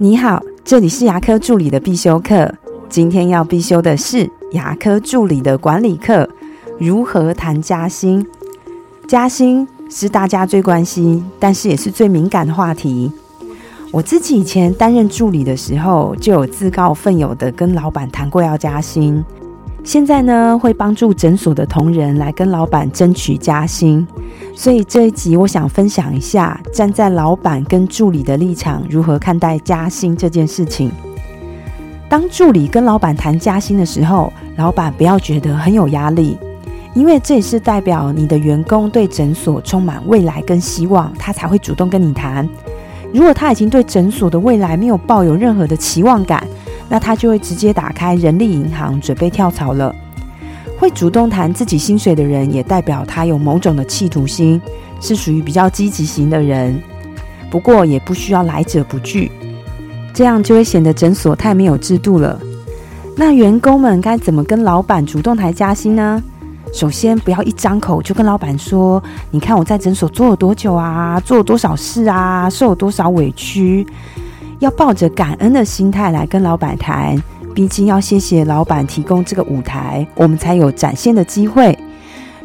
你好，这里是牙科助理的必修课。今天要必修的是牙科助理的管理课，如何谈加薪？加薪是大家最关心，但是也是最敏感的话题。我自己以前担任助理的时候，就有自告奋勇的跟老板谈过要加薪。现在呢，会帮助诊所的同仁来跟老板争取加薪。所以这一集，我想分享一下站在老板跟助理的立场，如何看待加薪这件事情。当助理跟老板谈加薪的时候，老板不要觉得很有压力，因为这也是代表你的员工对诊所充满未来跟希望，他才会主动跟你谈。如果他已经对诊所的未来没有抱有任何的期望感，那他就会直接打开人力银行准备跳槽了。会主动谈自己薪水的人，也代表他有某种的企图心，是属于比较积极型的人。不过也不需要来者不拒，这样就会显得诊所太没有制度了。那员工们该怎么跟老板主动谈加薪呢？首先，不要一张口就跟老板说：“你看我在诊所做了多久啊，做了多少事啊，受了多少委屈。”要抱着感恩的心态来跟老板谈。毕竟要谢谢老板提供这个舞台，我们才有展现的机会。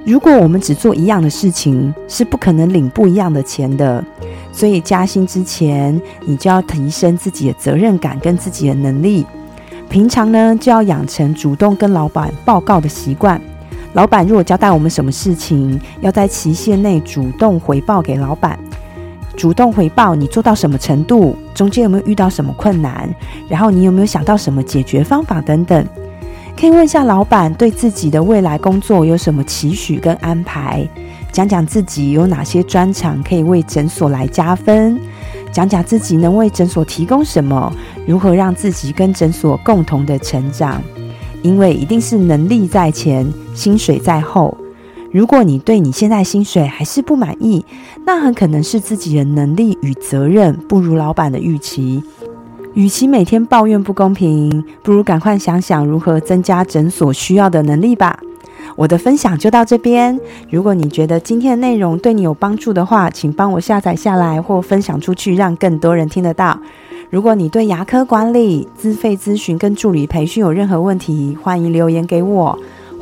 如果我们只做一样的事情，是不可能领不一样的钱的。所以加薪之前，你就要提升自己的责任感跟自己的能力。平常呢，就要养成主动跟老板报告的习惯。老板如果交代我们什么事情，要在期限内主动回报给老板。主动回报你做到什么程度，中间有没有遇到什么困难，然后你有没有想到什么解决方法等等，可以问一下老板对自己的未来工作有什么期许跟安排，讲讲自己有哪些专长可以为诊所来加分，讲讲自己能为诊所提供什么，如何让自己跟诊所共同的成长，因为一定是能力在前，薪水在后。如果你对你现在薪水还是不满意，那很可能是自己的能力与责任不如老板的预期。与其每天抱怨不公平，不如赶快想想如何增加诊所需要的能力吧。我的分享就到这边。如果你觉得今天的内容对你有帮助的话，请帮我下载下来或分享出去，让更多人听得到。如果你对牙科管理、资费咨询跟助理培训有任何问题，欢迎留言给我。